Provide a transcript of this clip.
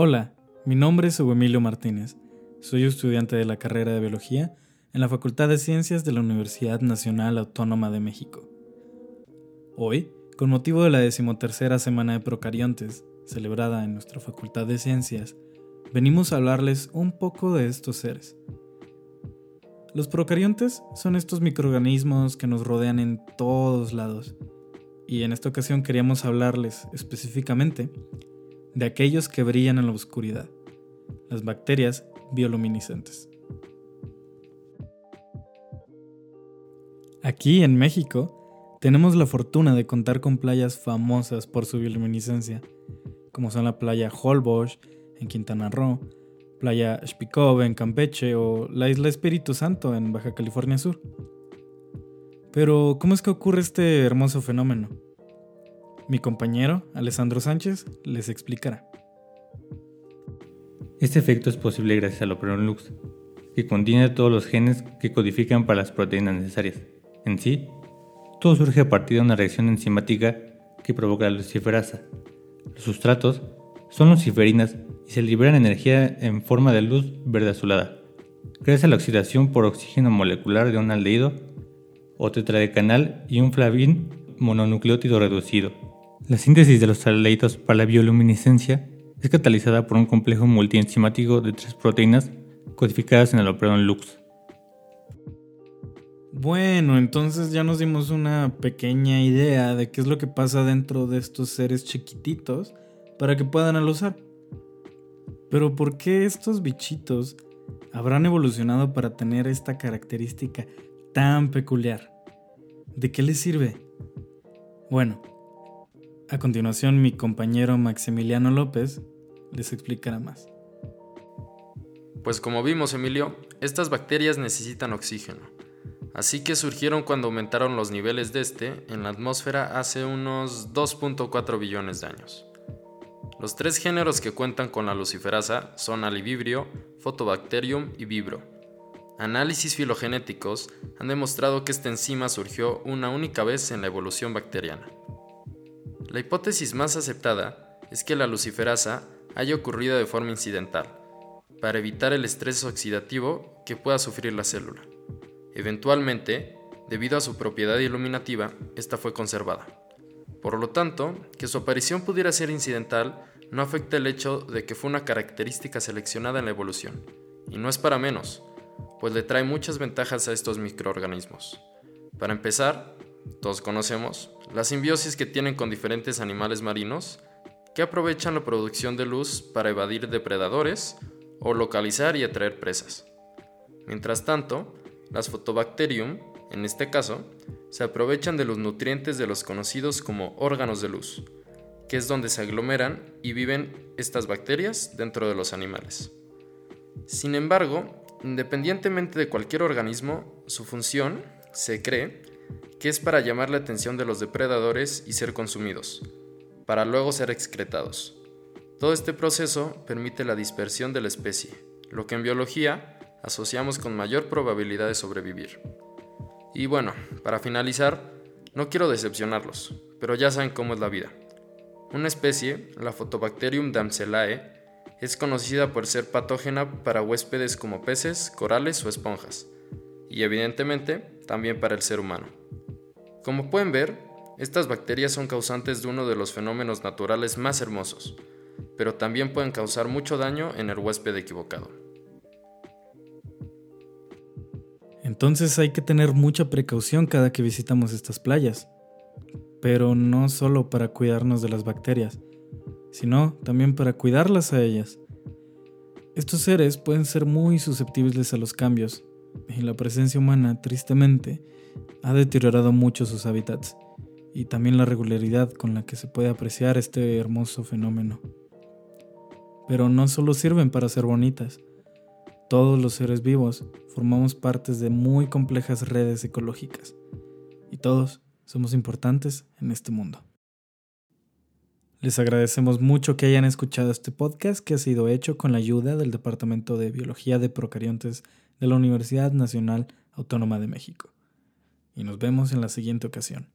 Hola, mi nombre es Hugo Emilio Martínez. Soy estudiante de la carrera de Biología en la Facultad de Ciencias de la Universidad Nacional Autónoma de México. Hoy, con motivo de la decimotercera semana de Procariontes, celebrada en nuestra Facultad de Ciencias, venimos a hablarles un poco de estos seres. Los procariontes son estos microorganismos que nos rodean en todos lados, y en esta ocasión queríamos hablarles específicamente de aquellos que brillan en la oscuridad, las bacterias bioluminiscentes. Aquí en México tenemos la fortuna de contar con playas famosas por su bioluminiscencia, como son la playa Holbox en Quintana Roo, playa Spikov en Campeche o la isla Espíritu Santo en Baja California Sur. Pero, ¿cómo es que ocurre este hermoso fenómeno? Mi compañero, Alessandro Sánchez, les explicará. Este efecto es posible gracias al Operon Lux, que contiene todos los genes que codifican para las proteínas necesarias. En sí, todo surge a partir de una reacción enzimática que provoca la luciferasa. Los sustratos son luciferinas y se liberan energía en forma de luz verde azulada, gracias a la oxidación por oxígeno molecular de un aldehído o tetradecanal y un flavín mononucleótido reducido. La síntesis de los aldehídos para la bioluminiscencia es catalizada por un complejo multienzimático de tres proteínas codificadas en el operon Lux. Bueno, entonces ya nos dimos una pequeña idea de qué es lo que pasa dentro de estos seres chiquititos para que puedan alusar. Pero ¿por qué estos bichitos habrán evolucionado para tener esta característica tan peculiar? ¿De qué les sirve? Bueno, a continuación, mi compañero Maximiliano López les explicará más. Pues como vimos, Emilio, estas bacterias necesitan oxígeno. Así que surgieron cuando aumentaron los niveles de este en la atmósfera hace unos 2.4 billones de años. Los tres géneros que cuentan con la luciferasa son Alivibrio, Photobacterium y Vibro. Análisis filogenéticos han demostrado que esta enzima surgió una única vez en la evolución bacteriana. La hipótesis más aceptada es que la luciferasa haya ocurrido de forma incidental, para evitar el estrés oxidativo que pueda sufrir la célula. Eventualmente, debido a su propiedad iluminativa, esta fue conservada. Por lo tanto, que su aparición pudiera ser incidental no afecta el hecho de que fue una característica seleccionada en la evolución, y no es para menos, pues le trae muchas ventajas a estos microorganismos. Para empezar, todos conocemos, la simbiosis que tienen con diferentes animales marinos que aprovechan la producción de luz para evadir depredadores o localizar y atraer presas. Mientras tanto, las Photobacterium, en este caso, se aprovechan de los nutrientes de los conocidos como órganos de luz, que es donde se aglomeran y viven estas bacterias dentro de los animales. Sin embargo, independientemente de cualquier organismo, su función, se cree, que es para llamar la atención de los depredadores y ser consumidos, para luego ser excretados. Todo este proceso permite la dispersión de la especie, lo que en biología asociamos con mayor probabilidad de sobrevivir. Y bueno, para finalizar, no quiero decepcionarlos, pero ya saben cómo es la vida. Una especie, la Photobacterium damselae, es conocida por ser patógena para huéspedes como peces, corales o esponjas, y evidentemente también para el ser humano. Como pueden ver, estas bacterias son causantes de uno de los fenómenos naturales más hermosos, pero también pueden causar mucho daño en el huésped equivocado. Entonces hay que tener mucha precaución cada que visitamos estas playas, pero no solo para cuidarnos de las bacterias, sino también para cuidarlas a ellas. Estos seres pueden ser muy susceptibles a los cambios, y la presencia humana, tristemente, ha deteriorado mucho sus hábitats y también la regularidad con la que se puede apreciar este hermoso fenómeno. Pero no solo sirven para ser bonitas, todos los seres vivos formamos partes de muy complejas redes ecológicas y todos somos importantes en este mundo. Les agradecemos mucho que hayan escuchado este podcast que ha sido hecho con la ayuda del Departamento de Biología de Procariontes de la Universidad Nacional Autónoma de México y nos vemos en la siguiente ocasión.